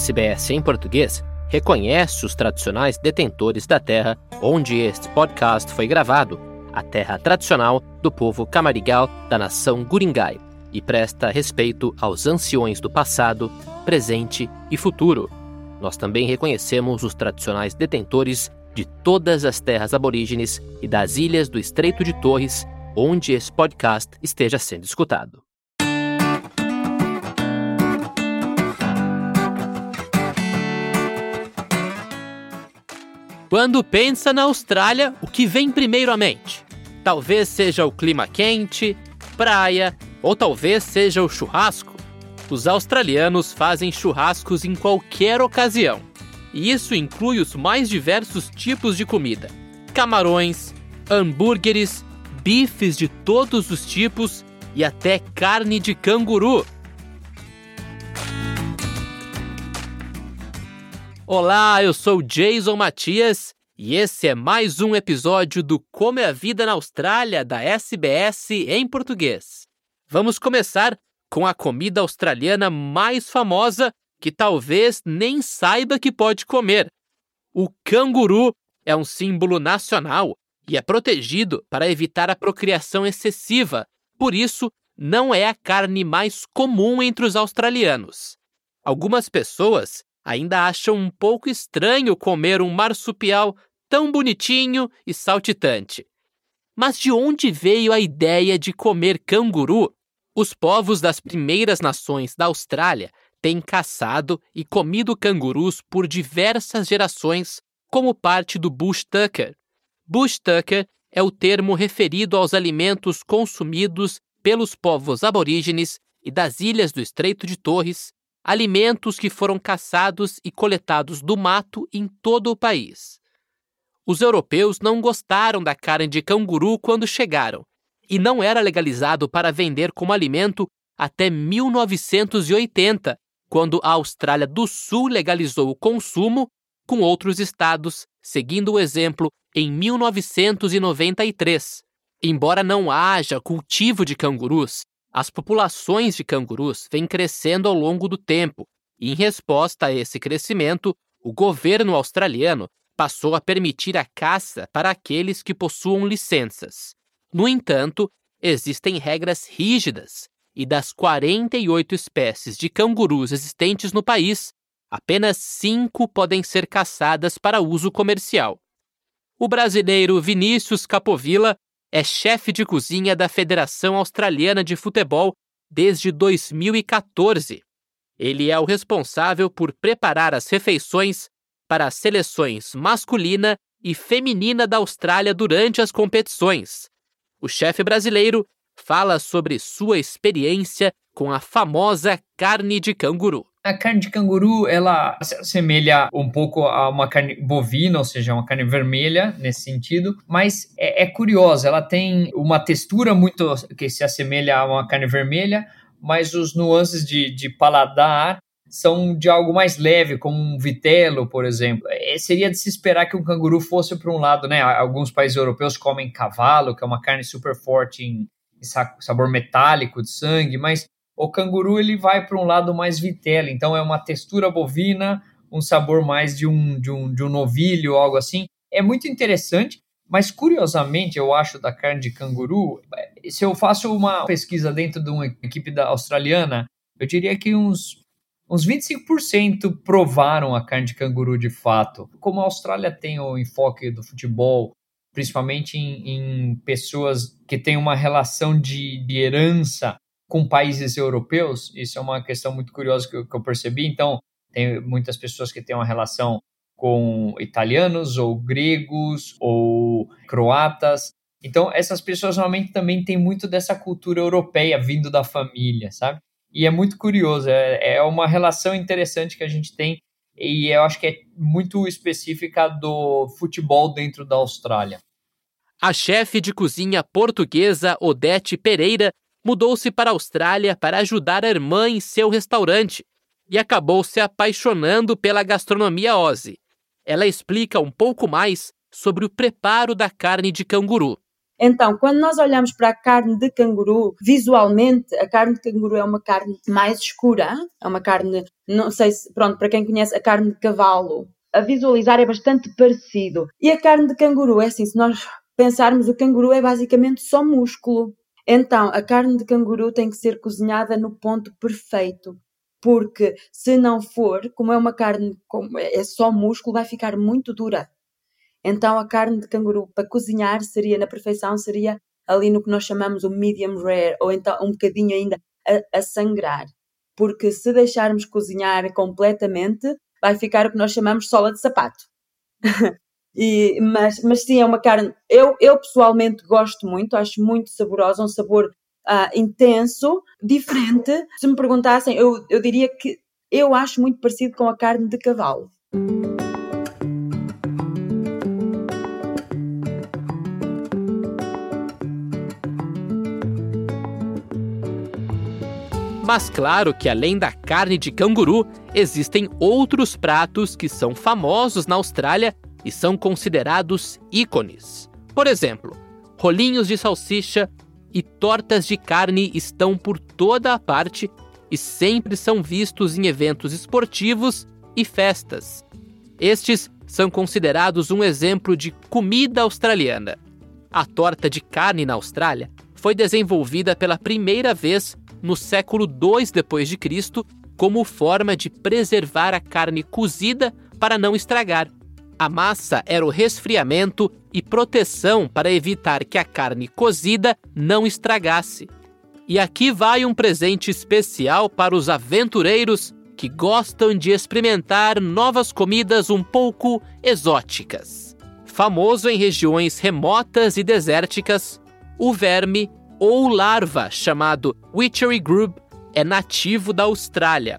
SBS em português reconhece os tradicionais detentores da terra onde este podcast foi gravado, a terra tradicional do povo camarigal da nação Guringai, e presta respeito aos anciões do passado, presente e futuro. Nós também reconhecemos os tradicionais detentores de todas as terras aborígenes e das ilhas do Estreito de Torres, onde esse podcast esteja sendo escutado. Quando pensa na Austrália, o que vem primeiro à mente? Talvez seja o clima quente, praia ou talvez seja o churrasco. Os australianos fazem churrascos em qualquer ocasião. E isso inclui os mais diversos tipos de comida: camarões, hambúrgueres, bifes de todos os tipos e até carne de canguru. Olá, eu sou Jason Matias e esse é mais um episódio do Como é a Vida na Austrália da SBS em português. Vamos começar com a comida australiana mais famosa que talvez nem saiba que pode comer. O canguru é um símbolo nacional e é protegido para evitar a procriação excessiva, por isso, não é a carne mais comum entre os australianos. Algumas pessoas ainda acham um pouco estranho comer um marsupial tão bonitinho e saltitante. Mas de onde veio a ideia de comer canguru? Os povos das primeiras nações da Austrália têm caçado e comido cangurus por diversas gerações como parte do bush tucker. Bush tucker é o termo referido aos alimentos consumidos pelos povos aborígenes e das ilhas do Estreito de Torres alimentos que foram caçados e coletados do mato em todo o país. Os europeus não gostaram da carne de canguru quando chegaram, e não era legalizado para vender como alimento até 1980, quando a Austrália do Sul legalizou o consumo, com outros estados seguindo o exemplo em 1993. Embora não haja cultivo de cangurus, as populações de cangurus vêm crescendo ao longo do tempo, e em resposta a esse crescimento, o governo australiano passou a permitir a caça para aqueles que possuam licenças. No entanto, existem regras rígidas, e das 48 espécies de cangurus existentes no país, apenas cinco podem ser caçadas para uso comercial. O brasileiro Vinícius Capovilla é chefe de cozinha da Federação Australiana de Futebol desde 2014. Ele é o responsável por preparar as refeições para as seleções masculina e feminina da Austrália durante as competições. O chefe brasileiro fala sobre sua experiência com a famosa carne de canguru. A carne de canguru, ela se assemelha um pouco a uma carne bovina, ou seja, uma carne vermelha nesse sentido, mas é, é curiosa, ela tem uma textura muito que se assemelha a uma carne vermelha, mas os nuances de, de paladar são de algo mais leve, como um vitelo, por exemplo. É, seria de se esperar que um canguru fosse para um lado, né? Alguns países europeus comem cavalo, que é uma carne super forte em sabor metálico de sangue, mas o canguru ele vai para um lado mais vitela, então é uma textura bovina, um sabor mais de um, de um, de um novilho, algo assim. É muito interessante, mas curiosamente eu acho da carne de canguru, eh, se eu faço uma pesquisa dentro de uma equipe da australiana, eu diria que uns uns 25% provaram a carne de canguru de fato. Como a Austrália tem o enfoque do futebol, principalmente em, em pessoas que têm uma relação de, de herança com países europeus, isso é uma questão muito curiosa que eu, que eu percebi. Então, tem muitas pessoas que têm uma relação com italianos ou gregos ou croatas. Então, essas pessoas normalmente também têm muito dessa cultura europeia vindo da família, sabe? E é muito curioso, é, é uma relação interessante que a gente tem e eu acho que é muito específica do futebol dentro da Austrália. A chefe de cozinha portuguesa Odete Pereira mudou-se para a Austrália para ajudar a irmã em seu restaurante e acabou se apaixonando pela gastronomia Aussie. Ela explica um pouco mais sobre o preparo da carne de canguru. Então, quando nós olhamos para a carne de canguru, visualmente, a carne de canguru é uma carne mais escura, é uma carne, não sei se, pronto, para quem conhece a carne de cavalo, a visualizar é bastante parecido. E a carne de canguru é assim, se nós pensarmos, o canguru é basicamente só músculo. Então, a carne de canguru tem que ser cozinhada no ponto perfeito. Porque se não for, como é uma carne, como é só músculo, vai ficar muito dura. Então a carne de canguru para cozinhar seria na perfeição, seria ali no que nós chamamos o medium rare, ou então um bocadinho ainda a, a sangrar. Porque se deixarmos cozinhar completamente, vai ficar o que nós chamamos sola de sapato. e, mas, mas sim, é uma carne. Eu, eu pessoalmente gosto muito, acho muito saborosa, um sabor uh, intenso, diferente. Se me perguntassem, eu, eu diria que eu acho muito parecido com a carne de cavalo. Mas claro que além da carne de canguru, existem outros pratos que são famosos na Austrália e são considerados ícones. Por exemplo, rolinhos de salsicha e tortas de carne estão por toda a parte e sempre são vistos em eventos esportivos e festas. Estes são considerados um exemplo de comida australiana. A torta de carne na Austrália foi desenvolvida pela primeira vez no século II Cristo como forma de preservar a carne cozida para não estragar. A massa era o resfriamento e proteção para evitar que a carne cozida não estragasse. E aqui vai um presente especial para os aventureiros que gostam de experimentar novas comidas um pouco exóticas. Famoso em regiões remotas e desérticas, o verme ou larva chamado Witchery Grub é nativo da Austrália.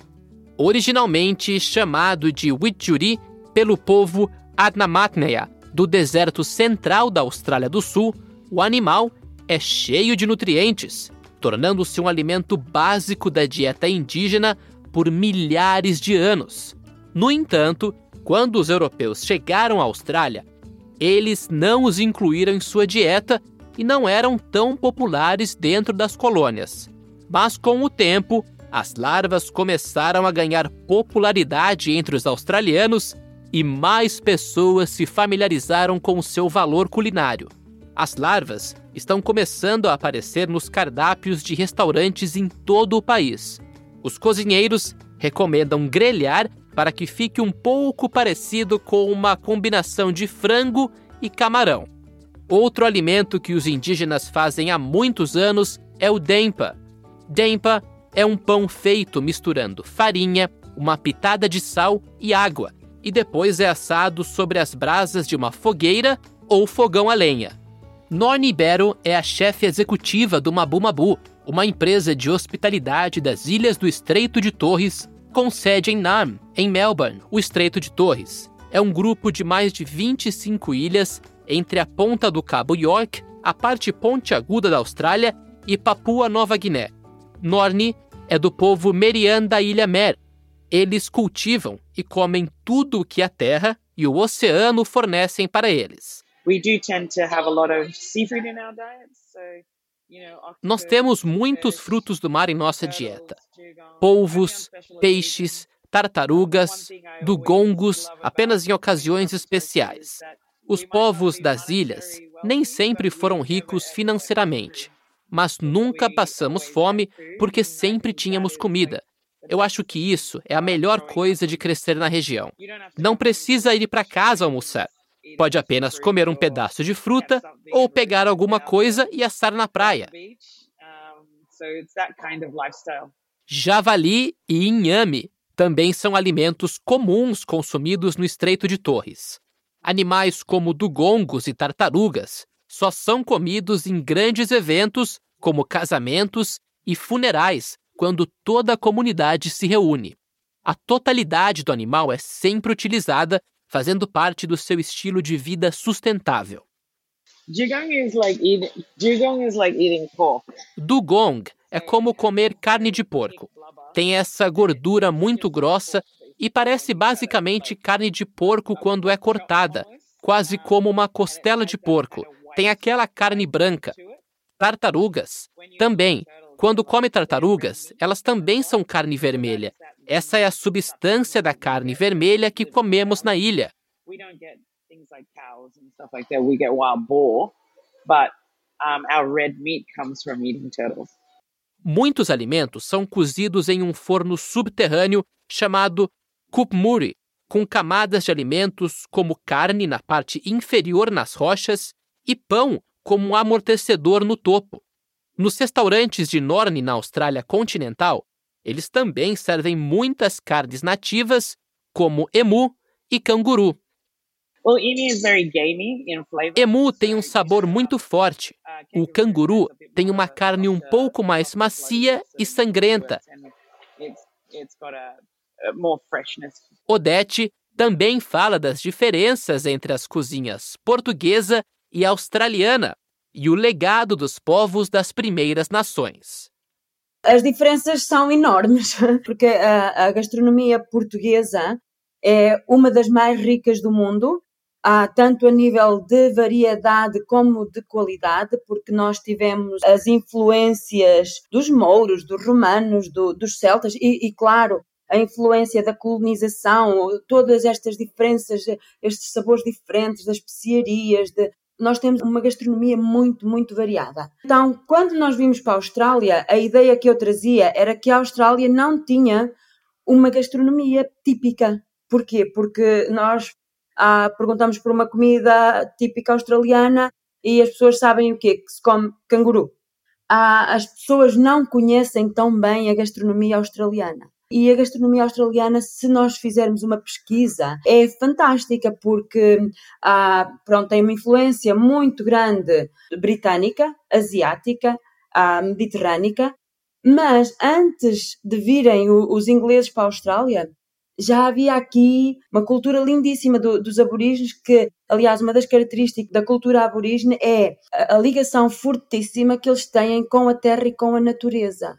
Originalmente chamado de Witchery pelo povo Adnamatneya do deserto central da Austrália do Sul, o animal é cheio de nutrientes, tornando-se um alimento básico da dieta indígena por milhares de anos. No entanto, quando os europeus chegaram à Austrália, eles não os incluíram em sua dieta e não eram tão populares dentro das colônias. Mas com o tempo, as larvas começaram a ganhar popularidade entre os australianos e mais pessoas se familiarizaram com o seu valor culinário. As larvas estão começando a aparecer nos cardápios de restaurantes em todo o país. Os cozinheiros recomendam grelhar para que fique um pouco parecido com uma combinação de frango e camarão. Outro alimento que os indígenas fazem há muitos anos é o dempa. Dempa é um pão feito misturando farinha, uma pitada de sal e água, e depois é assado sobre as brasas de uma fogueira ou fogão a lenha. Norni Bero é a chefe executiva do Mabumabu, uma empresa de hospitalidade das Ilhas do Estreito de Torres, com sede em Nam, em Melbourne. O Estreito de Torres é um grupo de mais de 25 ilhas entre a ponta do Cabo York, a parte pontiaguda da Austrália e Papua Nova Guiné. Norni é do povo Merian da Ilha Mer. Eles cultivam e comem tudo o que a terra e o oceano fornecem para eles. Nós temos muitos frutos do mar em nossa dieta: polvos, peixes, tartarugas, dugongos, apenas em ocasiões especiais. Os povos das ilhas nem sempre foram ricos financeiramente, mas nunca passamos fome porque sempre tínhamos comida. Eu acho que isso é a melhor coisa de crescer na região. Não precisa ir para casa almoçar. Pode apenas comer um pedaço de fruta ou pegar alguma coisa e assar na praia. Javali e inhame também são alimentos comuns consumidos no Estreito de Torres. Animais como dugongos e tartarugas só são comidos em grandes eventos como casamentos e funerais, quando toda a comunidade se reúne. A totalidade do animal é sempre utilizada, fazendo parte do seu estilo de vida sustentável. Dugong é como comer carne de porco. Tem essa gordura muito grossa e parece basicamente carne de porco quando é cortada, quase como uma costela de porco, tem aquela carne branca. Tartarugas também. Quando come tartarugas, elas também são carne vermelha. Essa é a substância da carne vermelha que comemos na ilha. Muitos alimentos são cozidos em um forno subterrâneo chamado kupmuri, com camadas de alimentos como carne na parte inferior nas rochas e pão como um amortecedor no topo. Nos restaurantes de Norne, na Austrália continental, eles também servem muitas carnes nativas, como emu e canguru. Emu tem um sabor muito forte. O canguru tem uma carne um pouco mais macia e sangrenta. Odete também fala das diferenças entre as cozinhas portuguesa e australiana e o legado dos povos das primeiras nações. As diferenças são enormes, porque a, a gastronomia portuguesa é uma das mais ricas do mundo, tanto a nível de variedade como de qualidade, porque nós tivemos as influências dos mouros, dos romanos, do, dos celtas e, e, claro, a influência da colonização, todas estas diferenças, estes sabores diferentes, das especiarias, de, nós temos uma gastronomia muito, muito variada. Então, quando nós vimos para a Austrália, a ideia que eu trazia era que a Austrália não tinha uma gastronomia típica. Porquê? Porque nós ah, perguntamos por uma comida típica australiana e as pessoas sabem o quê? Que se come canguru. Ah, as pessoas não conhecem tão bem a gastronomia australiana. E a gastronomia australiana, se nós fizermos uma pesquisa, é fantástica porque ah, pronto, tem uma influência muito grande britânica, asiática, mediterrânica, mas antes de virem os ingleses para a Austrália, já havia aqui uma cultura lindíssima do, dos aborígenes, que, aliás, uma das características da cultura aborígene é a, a ligação fortíssima que eles têm com a terra e com a natureza.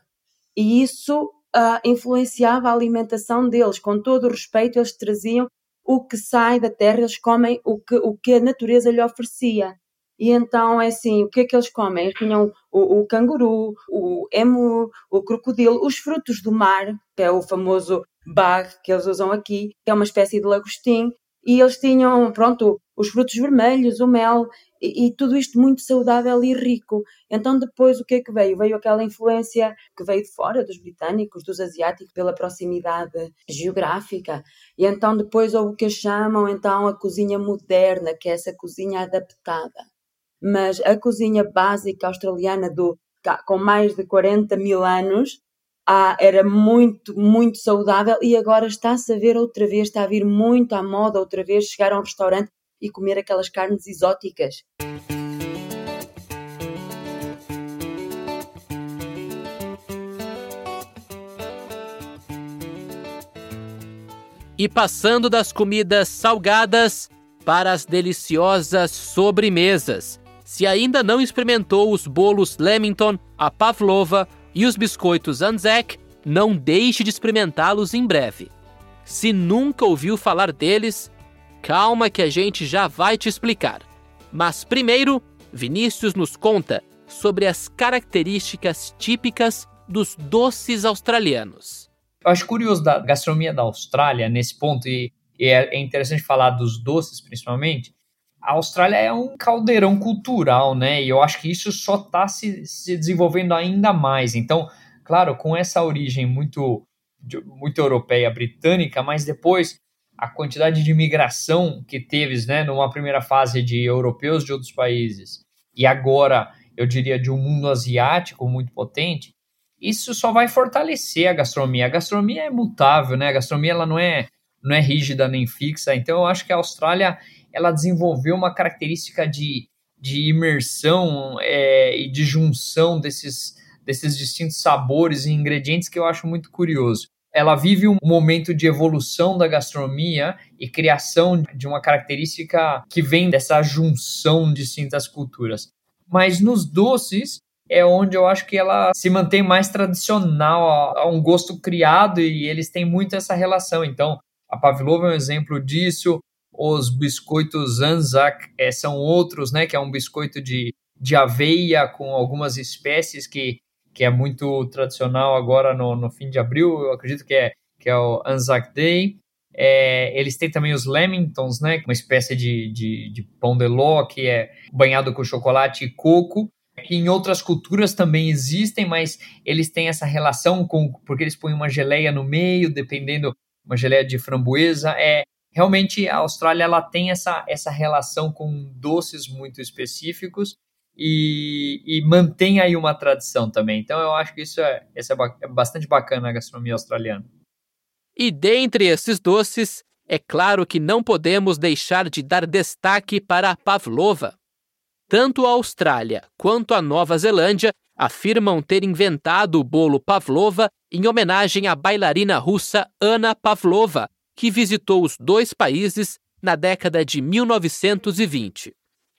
E isso uh, influenciava a alimentação deles. Com todo o respeito, eles traziam o que sai da terra, eles comem o que, o que a natureza lhe oferecia. E então é assim, o que é que eles comem? Eles tinham o, o, canguru, o emu, o crocodilo, os frutos do mar, que é o famoso bag que eles usam aqui, que é uma espécie de lagostim, e eles tinham, pronto, os frutos vermelhos, o mel, e, tudo isto muito saudável e rico. Então depois o que é que veio? Veio aquela influência que veio de fora, dos britânicos, dos asiáticos, pela proximidade geográfica. E então depois houve o que chamam então a cozinha moderna, que é essa cozinha adaptada. Mas a cozinha básica australiana do, com mais de 40 mil anos ah, era muito, muito saudável e agora está-se a ver outra vez, está a vir muito à moda outra vez chegar a um restaurante e comer aquelas carnes exóticas. E passando das comidas salgadas para as deliciosas sobremesas. Se ainda não experimentou os bolos Lemington, a pavlova e os biscoitos Anzac, não deixe de experimentá-los em breve. Se nunca ouviu falar deles, Calma que a gente já vai te explicar. Mas primeiro, Vinícius nos conta sobre as características típicas dos doces australianos. Eu acho curioso da gastronomia da Austrália nesse ponto, e, e é, é interessante falar dos doces principalmente. A Austrália é um caldeirão cultural, né? E eu acho que isso só está se, se desenvolvendo ainda mais. Então, claro, com essa origem muito, muito europeia, britânica, mas depois a quantidade de imigração que teve, né, numa primeira fase de europeus de outros países e agora, eu diria, de um mundo asiático muito potente, isso só vai fortalecer a gastronomia. A gastronomia é mutável, né? A gastronomia ela não é não é rígida nem fixa. Então eu acho que a Austrália ela desenvolveu uma característica de, de imersão é, e de junção desses desses distintos sabores e ingredientes que eu acho muito curioso ela vive um momento de evolução da gastronomia e criação de uma característica que vem dessa junção de distintas culturas. Mas nos doces é onde eu acho que ela se mantém mais tradicional, a, um gosto criado e eles têm muito essa relação. Então, a pavlova é um exemplo disso, Os biscoitos Anzac é, são outros, né? Que é um biscoito de, de aveia com algumas espécies que, que é muito tradicional agora no, no fim de abril. Eu acredito que é, que é o Anzac Day. É, eles têm também os Lamingtons, né? Uma espécie de, de, de pão de ló que é banhado com chocolate e coco em outras culturas também existem, mas eles têm essa relação com porque eles põem uma geleia no meio, dependendo uma geleia de framboesa. É realmente a Austrália ela tem essa, essa relação com doces muito específicos e, e mantém aí uma tradição também. Então eu acho que isso é, isso é, é bastante bacana na gastronomia australiana. E dentre esses doces, é claro que não podemos deixar de dar destaque para a pavlova. Tanto a Austrália quanto a Nova Zelândia afirmam ter inventado o bolo pavlova em homenagem à bailarina russa Anna Pavlova, que visitou os dois países na década de 1920.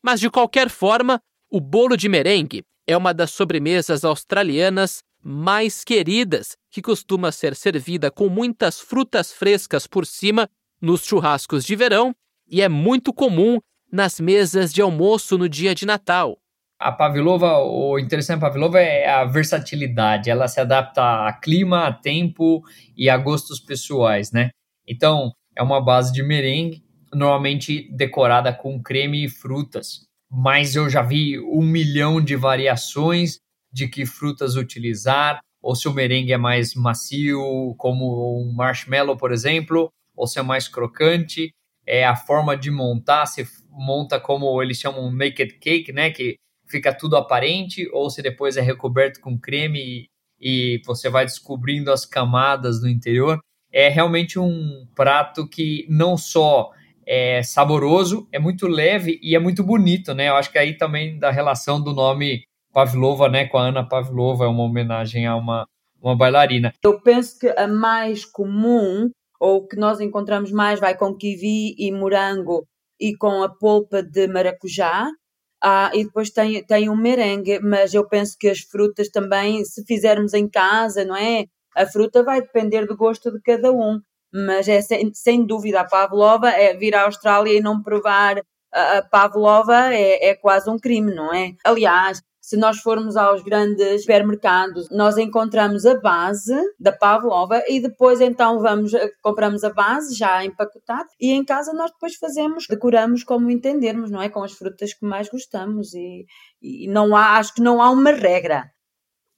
Mas, de qualquer forma, o bolo de merengue é uma das sobremesas australianas mais queridas, que costuma ser servida com muitas frutas frescas por cima nos churrascos de verão e é muito comum nas mesas de almoço no dia de Natal. A pavlova, o interessante da pavlova é a versatilidade. Ela se adapta a clima, a tempo e a gostos pessoais, né? Então, é uma base de merengue, normalmente decorada com creme e frutas. Mas eu já vi um milhão de variações de que frutas utilizar, ou se o merengue é mais macio, como um marshmallow, por exemplo, ou se é mais crocante. É a forma de montar, se monta como eles chamam naked cake, né, que fica tudo aparente, ou se depois é recoberto com creme e, e você vai descobrindo as camadas do interior. É realmente um prato que não só é saboroso, é muito leve e é muito bonito, né? Eu acho que aí também da relação do nome Pavlova, né, com a Ana Pavlova, é uma homenagem a uma, uma bailarina. Eu penso que a mais comum, ou que nós encontramos mais, vai com kiwi e morango e com a polpa de maracujá. Ah, e depois tem, tem um merengue, mas eu penso que as frutas também, se fizermos em casa, não é? A fruta vai depender do gosto de cada um, mas é sem, sem dúvida a pavlova, é vir à Austrália e não provar a, pavlova é, é quase um crime, não é? Aliás, se nós formos aos grandes supermercados, nós encontramos a base da pavlova e depois então vamos, eh, compramos a base já empacotada e em casa nós depois fazemos, decoramos como entendermos, não é? Com as frutas que mais gostamos e, e não há, acho que não há uma regra.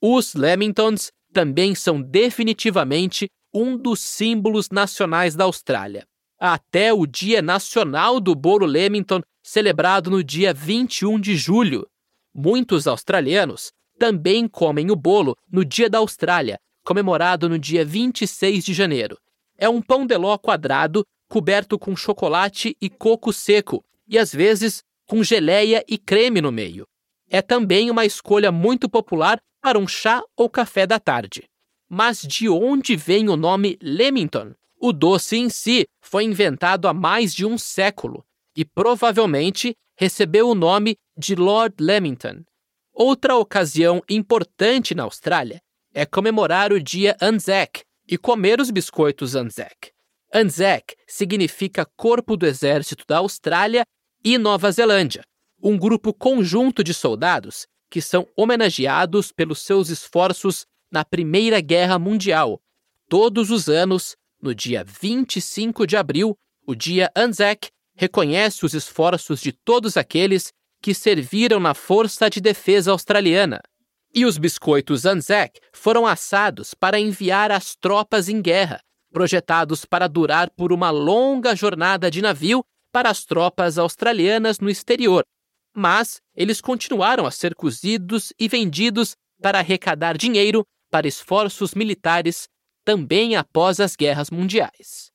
Os Lamingtons também são definitivamente um dos símbolos nacionais da Austrália. Até o Dia Nacional do Bolo Lamington, celebrado no dia 21 de julho. Muitos australianos também comem o bolo no Dia da Austrália, comemorado no dia 26 de janeiro. É um pão de ló quadrado coberto com chocolate e coco seco e às vezes com geleia e creme no meio. É também uma escolha muito popular para um chá ou café da tarde. Mas de onde vem o nome Lemington? O doce em si foi inventado há mais de um século e provavelmente recebeu o nome de Lord Lamington. Outra ocasião importante na Austrália é comemorar o dia Anzac e comer os biscoitos Anzac. Anzac significa Corpo do Exército da Austrália e Nova Zelândia, um grupo conjunto de soldados que são homenageados pelos seus esforços na Primeira Guerra Mundial. Todos os anos, no dia 25 de abril, o dia Anzac reconhece os esforços de todos aqueles que serviram na Força de Defesa Australiana. E os biscoitos Anzac foram assados para enviar às tropas em guerra, projetados para durar por uma longa jornada de navio para as tropas australianas no exterior. Mas eles continuaram a ser cozidos e vendidos para arrecadar dinheiro para esforços militares também após as guerras mundiais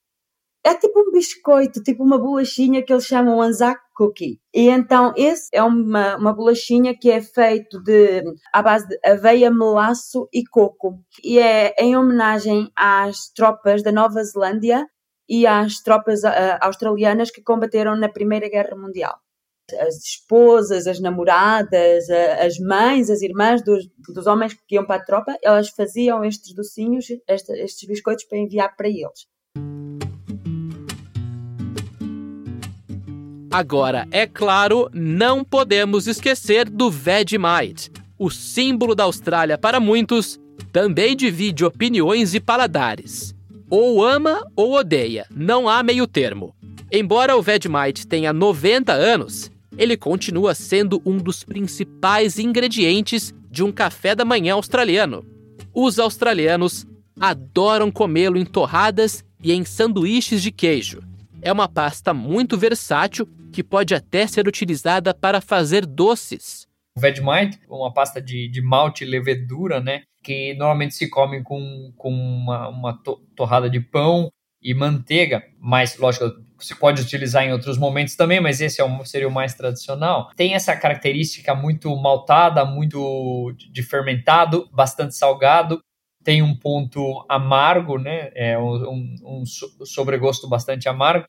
é tipo um biscoito, tipo uma bolachinha que eles chamam Anzac Cookie. E então esse é uma, uma bolachinha que é feito de à base de aveia, melaço e coco. E é em homenagem às tropas da Nova Zelândia e às tropas uh, australianas que combateram na Primeira Guerra Mundial. As esposas, as namoradas, as mães, as irmãs dos, dos homens que iam para a tropa, elas faziam estes docinhos, estes biscoitos para enviar para eles. Agora, é claro, não podemos esquecer do Vegemite. O símbolo da Austrália para muitos também divide opiniões e paladares. Ou ama ou odeia, não há meio termo. Embora o Vegemite tenha 90 anos, ele continua sendo um dos principais ingredientes de um café da manhã australiano. Os australianos adoram comê-lo em torradas e em sanduíches de queijo. É uma pasta muito versátil que pode até ser utilizada para fazer doces. O Vegemite, uma pasta de, de malte e levedura, né? Que normalmente se come com, com uma, uma torrada de pão e manteiga, mas lógico, você pode utilizar em outros momentos também, mas esse é o, seria o mais tradicional. Tem essa característica muito maltada, muito de fermentado, bastante salgado, tem um ponto amargo, né? É um, um, sobregosto bastante amargo,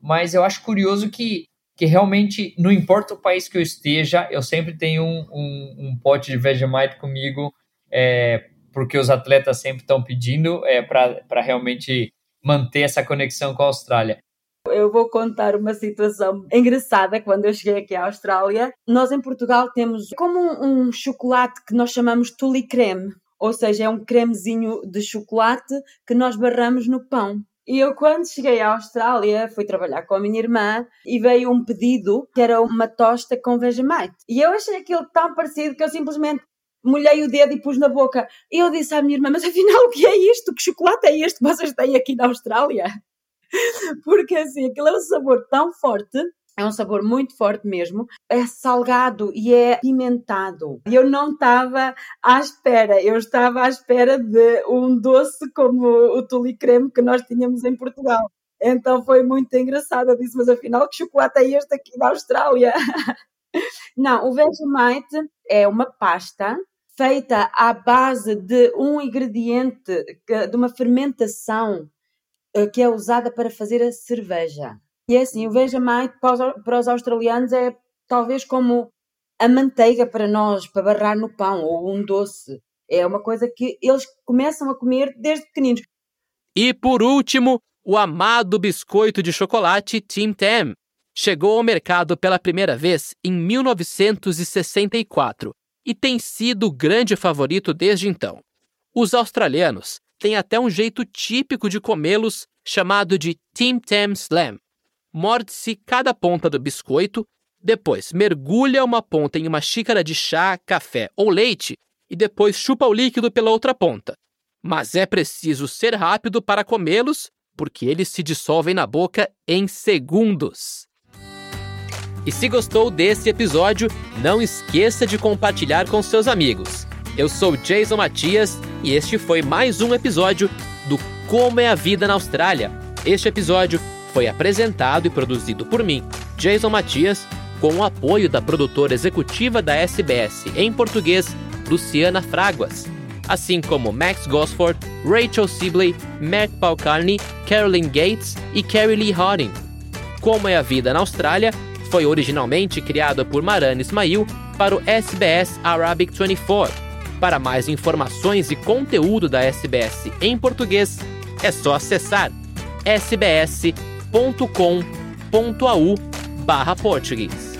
mas eu acho curioso que, que realmente, não importa o país que eu esteja, eu sempre tenho um, um, um pote de Vegemite comigo, é, porque os atletas sempre estão pedindo é, para realmente manter essa conexão com a Austrália. Eu vou contar uma situação engraçada quando eu cheguei aqui à Austrália. Nós em Portugal temos como um, um chocolate que nós chamamos tuli creme ou seja, é um cremezinho de chocolate que nós barramos no pão. E eu, quando cheguei à Austrália, fui trabalhar com a minha irmã e veio um pedido que era uma tosta com Vegemite. E eu achei aquilo tão parecido que eu simplesmente molhei o dedo e pus na boca. Eu disse à minha irmã: Mas afinal, o que é isto? Que chocolate é este que vocês têm aqui na Austrália? Porque assim, aquilo é um sabor tão forte é um sabor muito forte mesmo. É salgado e é pimentado. Eu não estava à espera. Eu estava à espera de um doce como o tuli creme que nós tínhamos em Portugal. Então foi muito engraçado. Eu disse, mas afinal, que chocolate é este aqui da Austrália? Não, o Vegemite é uma pasta feita à base de um ingrediente, de uma fermentação eh, que é usada para fazer a cerveja. E é assim, o Vegemite para os, para os australianos é talvez como a manteiga para nós, para barrar no pão, ou um doce. É uma coisa que eles começam a comer desde pequeninos. E por último, o amado biscoito de chocolate Tim Tam chegou ao mercado pela primeira vez em 1964 e tem sido o grande favorito desde então. Os australianos têm até um jeito típico de comê-los chamado de Tim Tam Slam, morde-se cada ponta do biscoito, depois mergulha uma ponta em uma xícara de chá, café ou leite e depois chupa o líquido pela outra ponta. Mas é preciso ser rápido para comê-los, porque eles se dissolvem na boca em segundos. E se gostou desse episódio, não esqueça de compartilhar com seus amigos. Eu sou Jason Matias e este foi mais um episódio do Como é a Vida na Austrália. Este episódio foi apresentado e produzido por mim, Jason Matias, com o apoio da produtora executiva da SBS em português, Luciana Fraguas, assim como Max Gosford, Rachel Sibley, Matt Palcarney, Carolyn Gates e Carrie Lee Harding. Como é a Vida na Austrália foi originalmente criado por Maran Ismail para o SBS Arabic 24. Para mais informações e conteúdo da SBS em português, é só acessar sbs.com.au barra português.